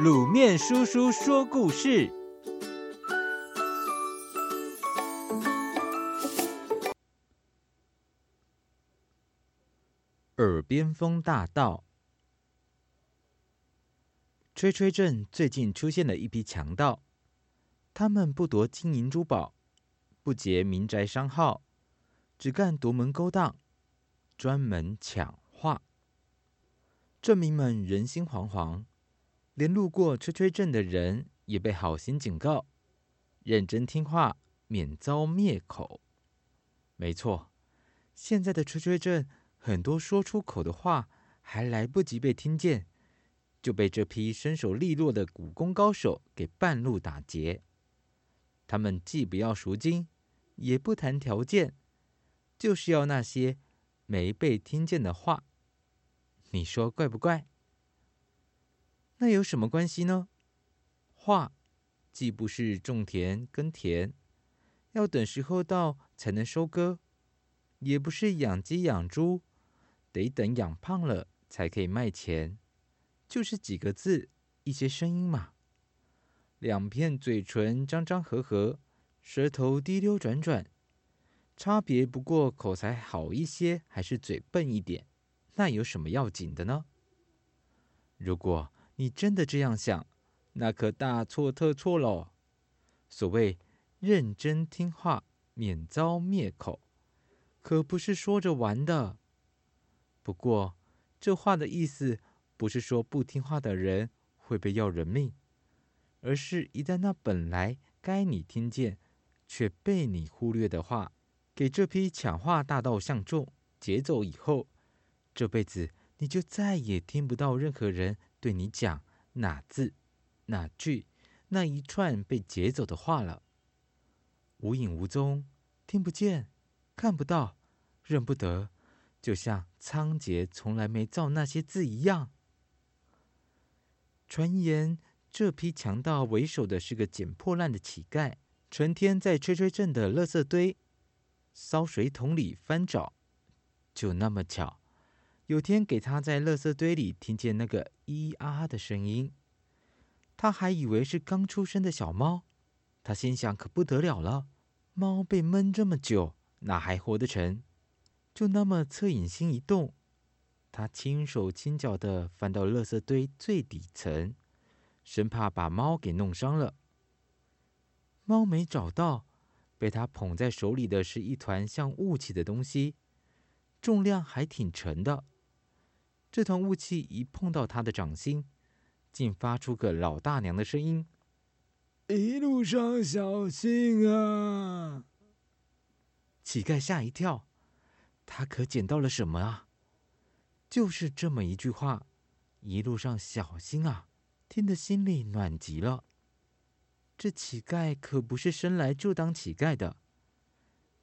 卤面叔叔说故事：耳边风大盗。吹吹镇最近出现了一批强盗，他们不夺金银珠宝，不劫民宅商号，只干夺门勾当，专门抢画。镇民们人心惶惶。连路过吹吹镇的人也被好心警告：认真听话，免遭灭口。没错，现在的吹吹镇，很多说出口的话还来不及被听见，就被这批身手利落的武功高手给半路打劫。他们既不要赎金，也不谈条件，就是要那些没被听见的话。你说怪不怪？那有什么关系呢？画既不是种田耕田，要等时候到才能收割；也不是养鸡养猪，得等养胖了才可以卖钱。就是几个字，一些声音嘛。两片嘴唇张张合合，舌头滴溜转转，差别不过口才好一些，还是嘴笨一点。那有什么要紧的呢？如果你真的这样想，那可大错特错喽！所谓认真听话，免遭灭口，可不是说着玩的。不过，这话的意思不是说不听话的人会被要人命，而是一旦那本来该你听见却被你忽略的话，给这批抢话大盗相中劫走以后，这辈子你就再也听不到任何人。对你讲哪字、哪句、那一串被劫走的话了，无影无踪，听不见，看不到，认不得，就像仓颉从来没造那些字一样。传言这批强盗为首的是个捡破烂的乞丐，成天在吹吹镇的垃圾堆、烧水桶里翻找，就那么巧。有天给他在垃圾堆里听见那个咿咿啊啊的声音，他还以为是刚出生的小猫。他心想：可不得了了，猫被闷这么久，哪还活得成？就那么恻隐心一动，他轻手轻脚地翻到垃圾堆最底层，生怕把猫给弄伤了。猫没找到，被他捧在手里的是一团像雾气的东西，重量还挺沉的。这团雾气一碰到他的掌心，竟发出个老大娘的声音：“一路上小心啊！”乞丐吓一跳，他可捡到了什么啊？就是这么一句话：“一路上小心啊！”听得心里暖极了。这乞丐可不是生来就当乞丐的，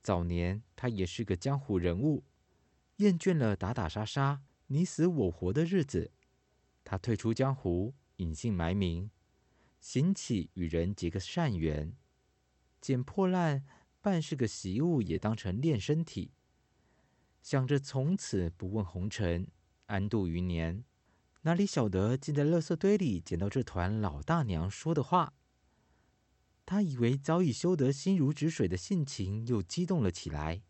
早年他也是个江湖人物，厌倦了打打杀杀。你死我活的日子，他退出江湖，隐姓埋名，行乞与人结个善缘，捡破烂办事个习物也当成练身体，想着从此不问红尘，安度余年。哪里晓得竟在垃圾堆里捡到这团老大娘说的话，他以为早已修得心如止水的性情又激动了起来。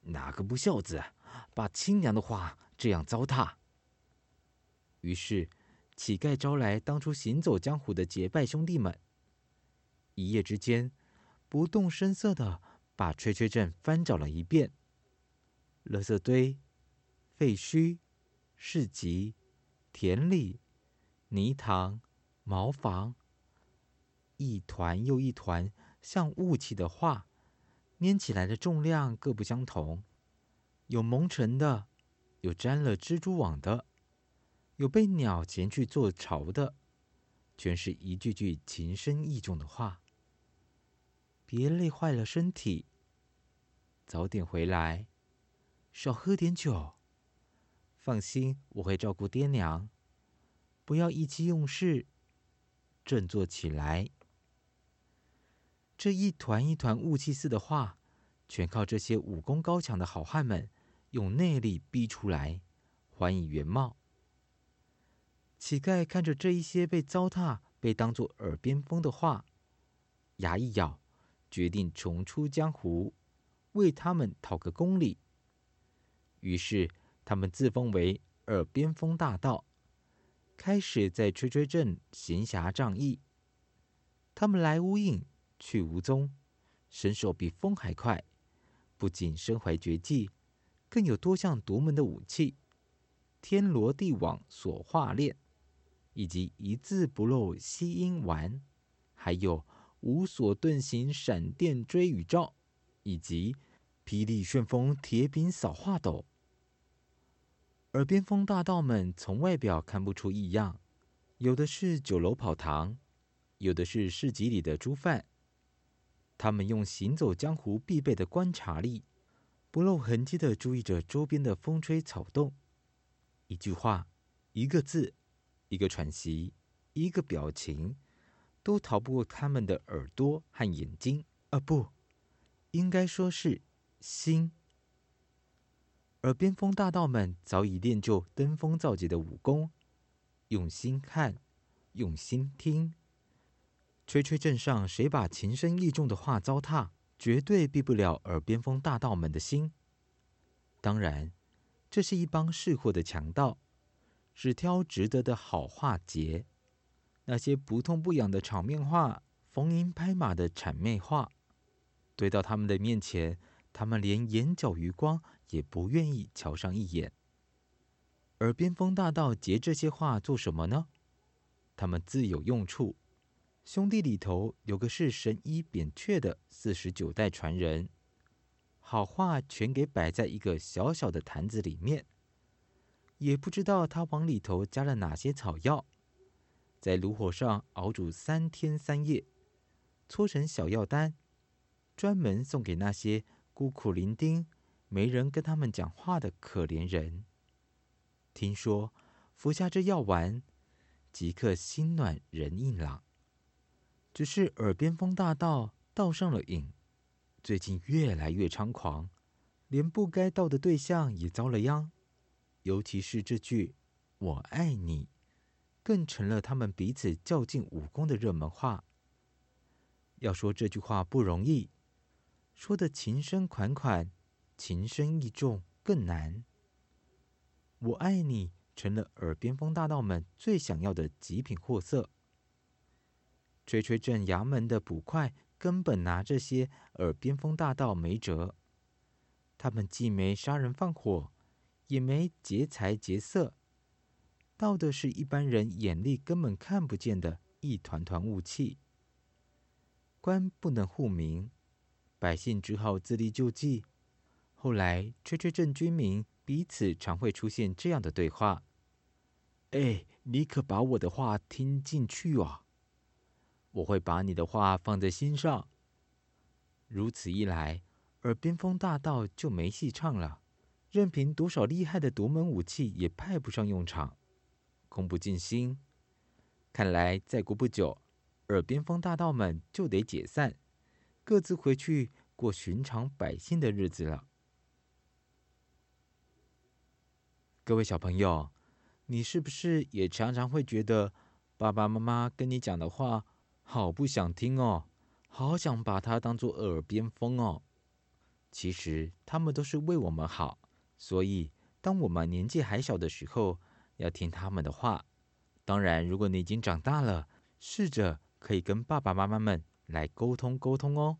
哪个不孝子？把亲娘的话这样糟蹋。于是，乞丐招来当初行走江湖的结拜兄弟们，一夜之间，不动声色地把吹吹镇翻找了一遍。垃圾堆、废墟、市集、田里、泥塘、茅房，一团又一团像雾气的画，拈起来的重量各不相同。有蒙尘的，有沾了蜘蛛网的，有被鸟衔去做巢的，全是一句句情深意重的话。别累坏了身体，早点回来，少喝点酒。放心，我会照顾爹娘。不要意气用事，振作起来。这一团一团雾气似的话，全靠这些武功高强的好汉们。用内力逼出来，还以原貌。乞丐看着这一些被糟蹋、被当作耳边风的话，牙一咬，决定重出江湖，为他们讨个公理。于是，他们自封为耳边风大盗，开始在吹吹镇闲暇仗义。他们来无影，去无踪，身手比风还快，不仅身怀绝技，更有多项独门的武器：天罗地网锁画链，以及一字不漏吸音丸，还有无所遁形闪电追雨罩，以及霹雳旋风铁柄扫画斗。耳边风大盗们从外表看不出异样，有的是酒楼跑堂。有的是市集里的猪贩，他们用行走江湖必备的观察力，不露痕迹地注意着周边的风吹草动。一句话，一个字，一个喘息，一个表情，都逃不过他们的耳朵和眼睛。啊，不，应该说是心。而边锋大盗们早已练就登峰造极的武功，用心看，用心听。吹吹镇上，谁把情深意重的话糟蹋，绝对避不了耳边风大盗们的心。当然，这是一帮识货的强盗，只挑值得的好话截。那些不痛不痒的场面话、逢迎拍马的谄媚话，堆到他们的面前，他们连眼角余光也不愿意瞧上一眼。耳边风大盗截这些话做什么呢？他们自有用处。兄弟里头有个是神医扁鹊的四十九代传人，好话全给摆在一个小小的坛子里面，也不知道他往里头加了哪些草药，在炉火上熬煮三天三夜，搓成小药丹，专门送给那些孤苦伶仃、没人跟他们讲话的可怜人。听说服下这药丸，即刻心暖人硬朗。只是耳边风大盗盗上了瘾，最近越来越猖狂，连不该盗的对象也遭了殃。尤其是这句“我爱你”，更成了他们彼此较劲武功的热门话。要说这句话不容易，说的情深款款、情深意重更难。“我爱你”成了耳边风大盗们最想要的极品货色。吹吹镇衙门的捕快根本拿这些耳边风大盗没辙，他们既没杀人放火，也没劫财劫色，盗的是一般人眼里根本看不见的一团团雾气。官不能护民，百姓只好自力救济。后来，吹吹镇居民彼此常会出现这样的对话：“哎，你可把我的话听进去啊！”我会把你的话放在心上。如此一来，耳边风大盗就没戏唱了，任凭多少厉害的独门武器也派不上用场，攻不进心。看来再过不久，耳边风大盗们就得解散，各自回去过寻常百姓的日子了。各位小朋友，你是不是也常常会觉得爸爸妈妈跟你讲的话，好不想听哦，好想把它当做耳边风哦。其实他们都是为我们好，所以当我们年纪还小的时候，要听他们的话。当然，如果你已经长大了，试着可以跟爸爸妈妈们来沟通沟通哦。